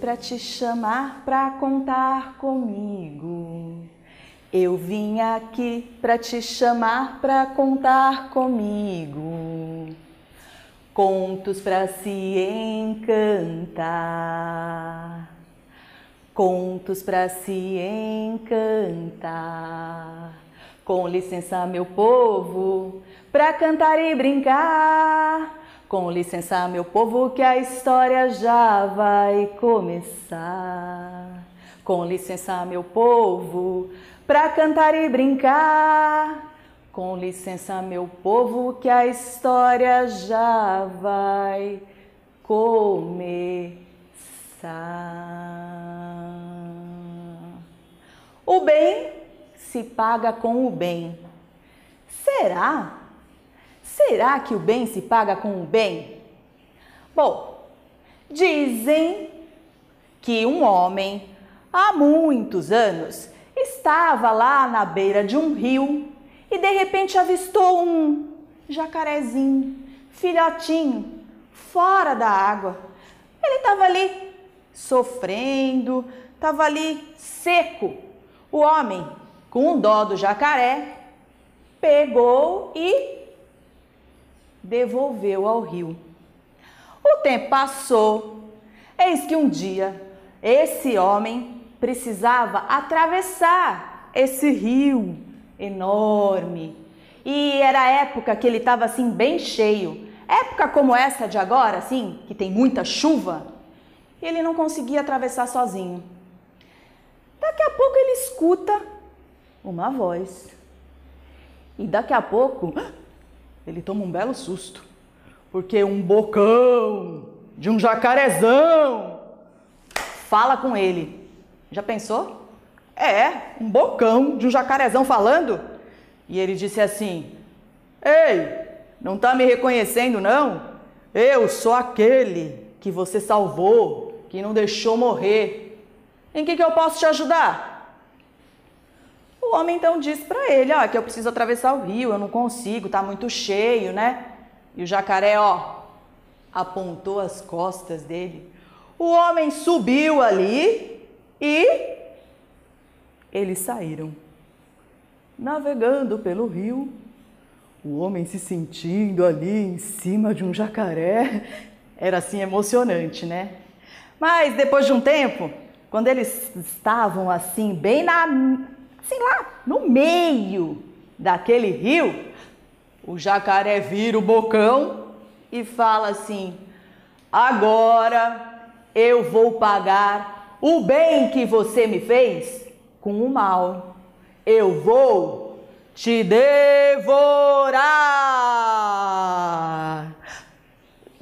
Para te chamar para contar comigo. Eu vim aqui para te chamar para contar comigo. Contos para se encantar. Contos para se encantar. Com licença, meu povo, para cantar e brincar com licença, meu povo, que a história já vai começar. Com licença, meu povo, pra cantar e brincar. Com licença, meu povo, que a história já vai começar. O bem se paga com o bem. Será? Será que o bem se paga com o bem? Bom, dizem que um homem, há muitos anos, estava lá na beira de um rio e de repente avistou um jacarezinho, filhotinho, fora da água. Ele estava ali sofrendo, estava ali seco. O homem, com dó do jacaré, pegou e devolveu ao rio. O tempo passou, eis que um dia esse homem precisava atravessar esse rio enorme. E era a época que ele estava assim bem cheio. Época como essa de agora, assim, que tem muita chuva, ele não conseguia atravessar sozinho. Daqui a pouco ele escuta uma voz. E daqui a pouco ele toma um belo susto, porque um bocão de um jacarezão fala com ele. Já pensou? É, um bocão de um jacarezão falando. E ele disse assim: Ei, não tá me reconhecendo não? Eu sou aquele que você salvou, que não deixou morrer. Em que, que eu posso te ajudar? O homem então disse para ele, ó, que eu preciso atravessar o rio, eu não consigo, tá muito cheio, né? E o jacaré, ó, apontou as costas dele. O homem subiu ali e eles saíram. Navegando pelo rio, o homem se sentindo ali em cima de um jacaré, era assim emocionante, né? Mas depois de um tempo, quando eles estavam assim, bem na assim lá no meio daquele rio, o jacaré vira o bocão e fala assim: agora eu vou pagar o bem que você me fez com o mal. Eu vou te devorar.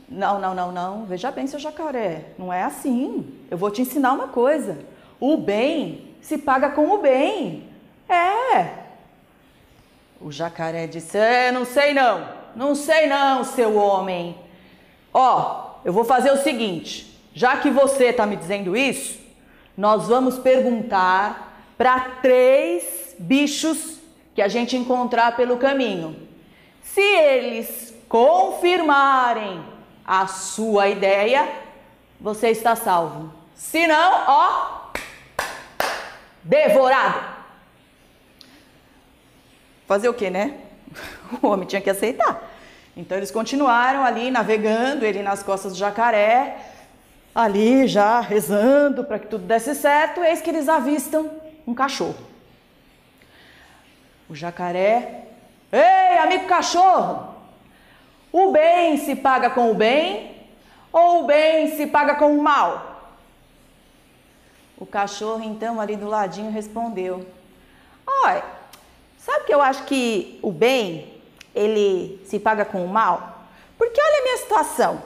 Não, não, não, não. Veja bem, seu jacaré. Não é assim. Eu vou te ensinar uma coisa. O bem se paga com o bem. É. O jacaré disse: É, não sei não, não sei não, seu homem. Ó, eu vou fazer o seguinte: já que você está me dizendo isso, nós vamos perguntar para três bichos que a gente encontrar pelo caminho. Se eles confirmarem a sua ideia, você está salvo. Se não, ó, devorado. Fazer o quê, né? O homem tinha que aceitar. Então eles continuaram ali navegando, ele nas costas do jacaré, ali já rezando para que tudo desse certo, eis que eles avistam um cachorro. O jacaré, ei, amigo cachorro, o bem se paga com o bem ou o bem se paga com o mal? O cachorro então ali do ladinho respondeu: Olha, Sabe que eu acho que o bem, ele se paga com o mal? Porque olha a minha situação.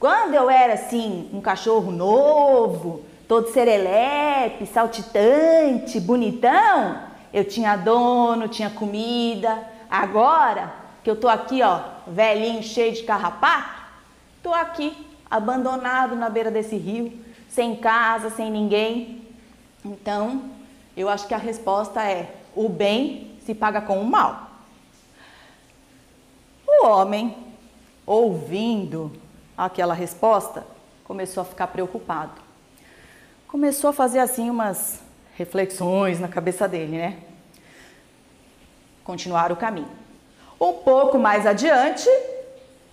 Quando eu era assim, um cachorro novo, todo serelepe, saltitante, bonitão, eu tinha dono, tinha comida. Agora que eu tô aqui, ó, velhinho, cheio de carrapato, tô aqui, abandonado na beira desse rio, sem casa, sem ninguém. Então, eu acho que a resposta é: o bem se paga com o mal. O homem, ouvindo aquela resposta, começou a ficar preocupado. Começou a fazer assim umas reflexões na cabeça dele, né? Continuar o caminho. Um pouco mais adiante,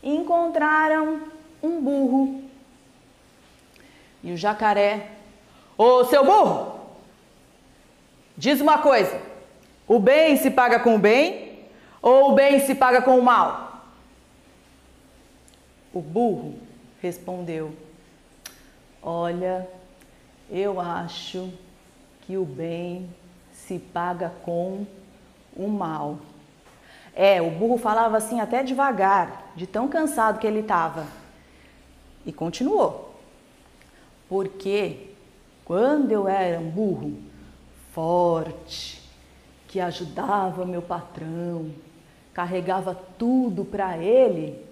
encontraram um burro. E o jacaré, ô seu burro, diz uma coisa: o bem se paga com o bem ou o bem se paga com o mal? O burro respondeu: Olha, eu acho que o bem se paga com o mal. É, o burro falava assim até devagar, de tão cansado que ele estava. E continuou. Porque quando eu era um burro forte, que ajudava meu patrão, carregava tudo para ele,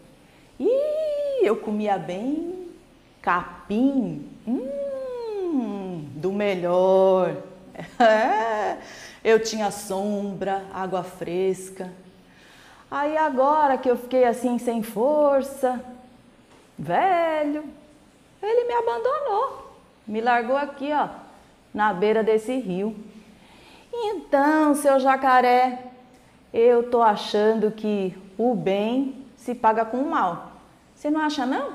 e eu comia bem capim, hum, do melhor. É, eu tinha sombra, água fresca. Aí agora que eu fiquei assim sem força, velho, ele me abandonou, me largou aqui, ó, na beira desse rio. Então, seu jacaré, eu tô achando que o bem se paga com o mal. Você não acha não?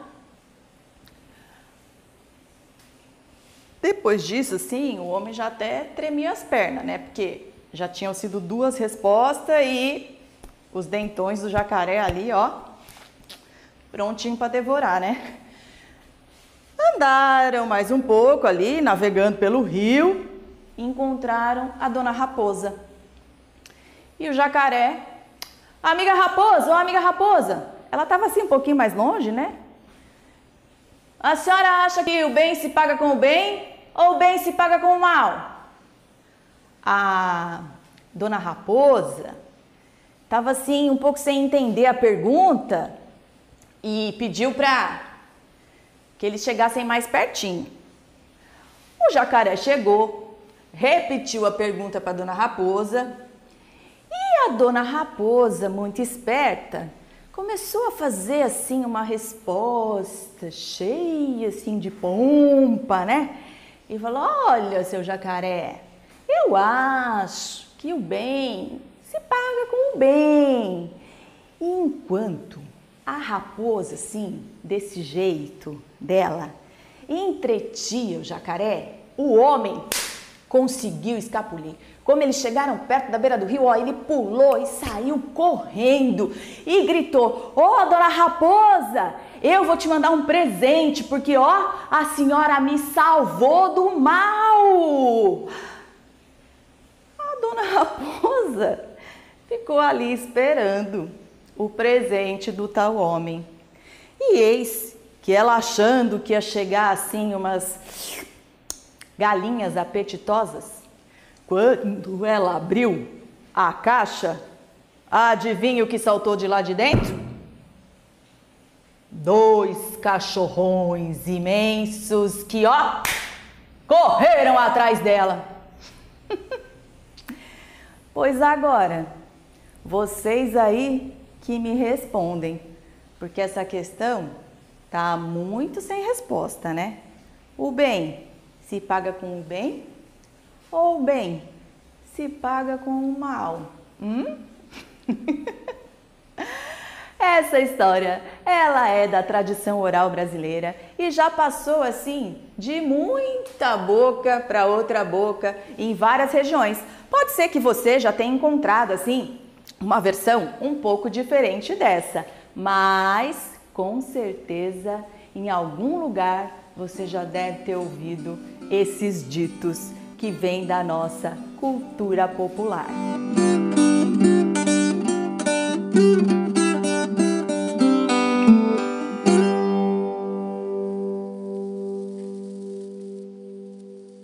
Depois disso, sim, o homem já até tremia as pernas, né? Porque já tinham sido duas respostas e os dentões do jacaré ali, ó, prontinho para devorar, né? Andaram mais um pouco ali, navegando pelo rio, encontraram a dona raposa. E o jacaré, amiga raposa, ô amiga raposa, ela estava assim um pouquinho mais longe, né? A senhora acha que o bem se paga com o bem ou o bem se paga com o mal? A dona Raposa estava assim um pouco sem entender a pergunta e pediu para que eles chegassem mais pertinho. O jacaré chegou, repetiu a pergunta para a dona Raposa e a dona Raposa, muito esperta, começou a fazer assim uma resposta cheia assim de pompa, né? E falou: "Olha, seu jacaré, eu acho que o bem se paga com o bem". E enquanto a raposa assim, desse jeito dela, entretia o jacaré, o homem conseguiu escapulir. Como eles chegaram perto da beira do rio, ó, ele pulou e saiu correndo e gritou: Ô, oh, dona Raposa, eu vou te mandar um presente, porque ó, a senhora me salvou do mal. A dona Raposa ficou ali esperando o presente do tal homem. E eis que ela achando que ia chegar assim umas galinhas apetitosas, quando ela abriu a caixa, adivinha o que saltou de lá de dentro? Dois cachorrões imensos que, ó, correram atrás dela. pois agora, vocês aí que me respondem, porque essa questão tá muito sem resposta, né? O bem se paga com o bem ou o bem se paga com o mal? Hum? Essa história, ela é da tradição oral brasileira e já passou assim de muita boca para outra boca em várias regiões. Pode ser que você já tenha encontrado assim uma versão um pouco diferente dessa, mas com certeza em algum lugar você já deve ter ouvido esses ditos que vêm da nossa cultura popular. Música